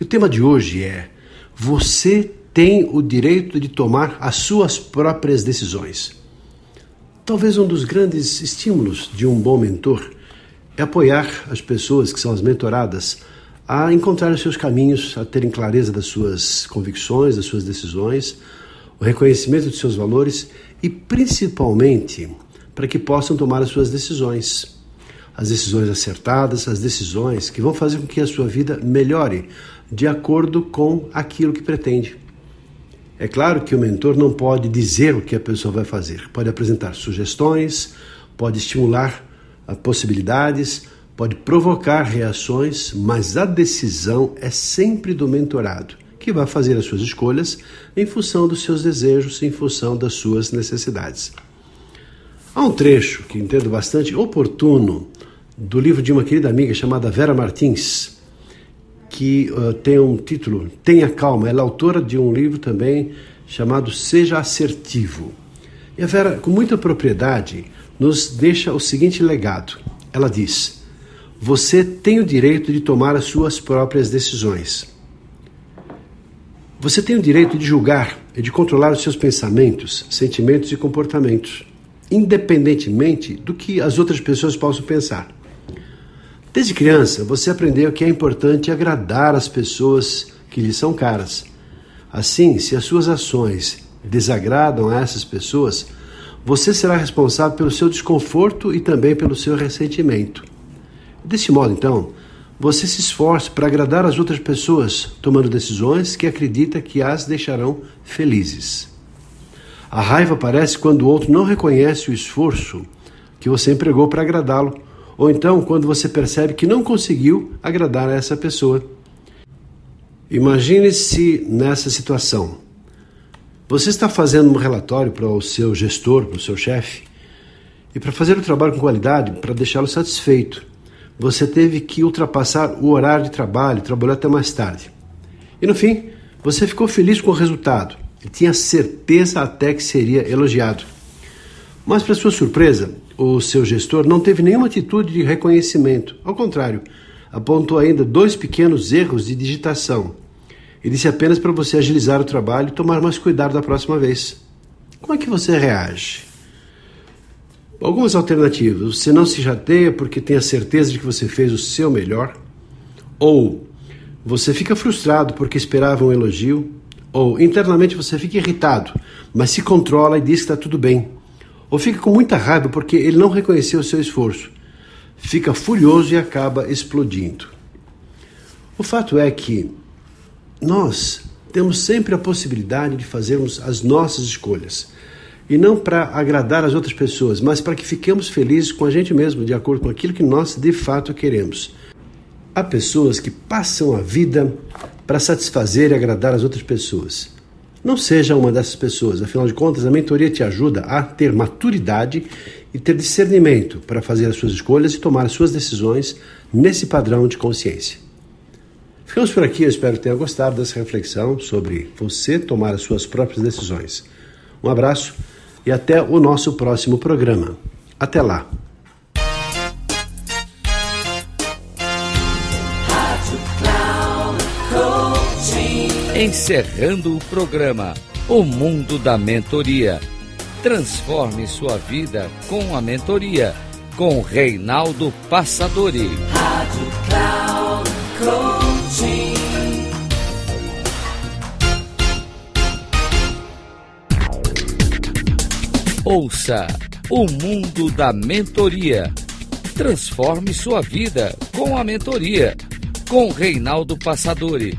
E o tema de hoje é: Você tem o direito de tomar as suas próprias decisões. Talvez um dos grandes estímulos de um bom mentor é apoiar as pessoas que são as mentoradas a encontrar os seus caminhos, a terem clareza das suas convicções, das suas decisões, o reconhecimento de seus valores e principalmente para que possam tomar as suas decisões as decisões acertadas, as decisões que vão fazer com que a sua vida melhore de acordo com aquilo que pretende. É claro que o mentor não pode dizer o que a pessoa vai fazer, pode apresentar sugestões, pode estimular possibilidades, pode provocar reações, mas a decisão é sempre do mentorado, que vai fazer as suas escolhas em função dos seus desejos, em função das suas necessidades. Há um trecho que entendo bastante oportuno do livro de uma querida amiga chamada Vera Martins, que uh, tem um título Tenha Calma. Ela é autora de um livro também chamado Seja Assertivo. E a Vera, com muita propriedade, nos deixa o seguinte legado. Ela diz: Você tem o direito de tomar as suas próprias decisões. Você tem o direito de julgar e de controlar os seus pensamentos, sentimentos e comportamentos, independentemente do que as outras pessoas possam pensar. Desde criança, você aprendeu que é importante agradar as pessoas que lhe são caras. Assim, se as suas ações desagradam a essas pessoas, você será responsável pelo seu desconforto e também pelo seu ressentimento. Desse modo, então, você se esforça para agradar as outras pessoas, tomando decisões que acredita que as deixarão felizes. A raiva aparece quando o outro não reconhece o esforço que você empregou para agradá-lo ou então quando você percebe que não conseguiu agradar a essa pessoa. Imagine-se nessa situação. Você está fazendo um relatório para o seu gestor, para o seu chefe, e para fazer o trabalho com qualidade, para deixá-lo satisfeito, você teve que ultrapassar o horário de trabalho, trabalhar até mais tarde. E no fim, você ficou feliz com o resultado e tinha certeza até que seria elogiado. Mas, para sua surpresa, o seu gestor não teve nenhuma atitude de reconhecimento. Ao contrário, apontou ainda dois pequenos erros de digitação e disse apenas para você agilizar o trabalho e tomar mais cuidado da próxima vez. Como é que você reage? Algumas alternativas. Você não se chateia porque tem a certeza de que você fez o seu melhor? Ou você fica frustrado porque esperava um elogio? Ou internamente você fica irritado, mas se controla e diz que está tudo bem ou fica com muita raiva porque ele não reconheceu o seu esforço. Fica furioso e acaba explodindo. O fato é que nós temos sempre a possibilidade de fazermos as nossas escolhas. E não para agradar as outras pessoas, mas para que fiquemos felizes com a gente mesmo, de acordo com aquilo que nós de fato queremos. Há pessoas que passam a vida para satisfazer e agradar as outras pessoas. Não seja uma dessas pessoas, afinal de contas, a mentoria te ajuda a ter maturidade e ter discernimento para fazer as suas escolhas e tomar as suas decisões nesse padrão de consciência. Ficamos por aqui, eu espero que tenha gostado dessa reflexão sobre você tomar as suas próprias decisões. Um abraço e até o nosso próximo programa. Até lá! Encerrando o programa O Mundo da Mentoria. Transforme sua vida com a mentoria com Reinaldo Passadori. Rádio Cloud. Ouça o mundo da mentoria. Transforme sua vida com a mentoria com Reinaldo Passadori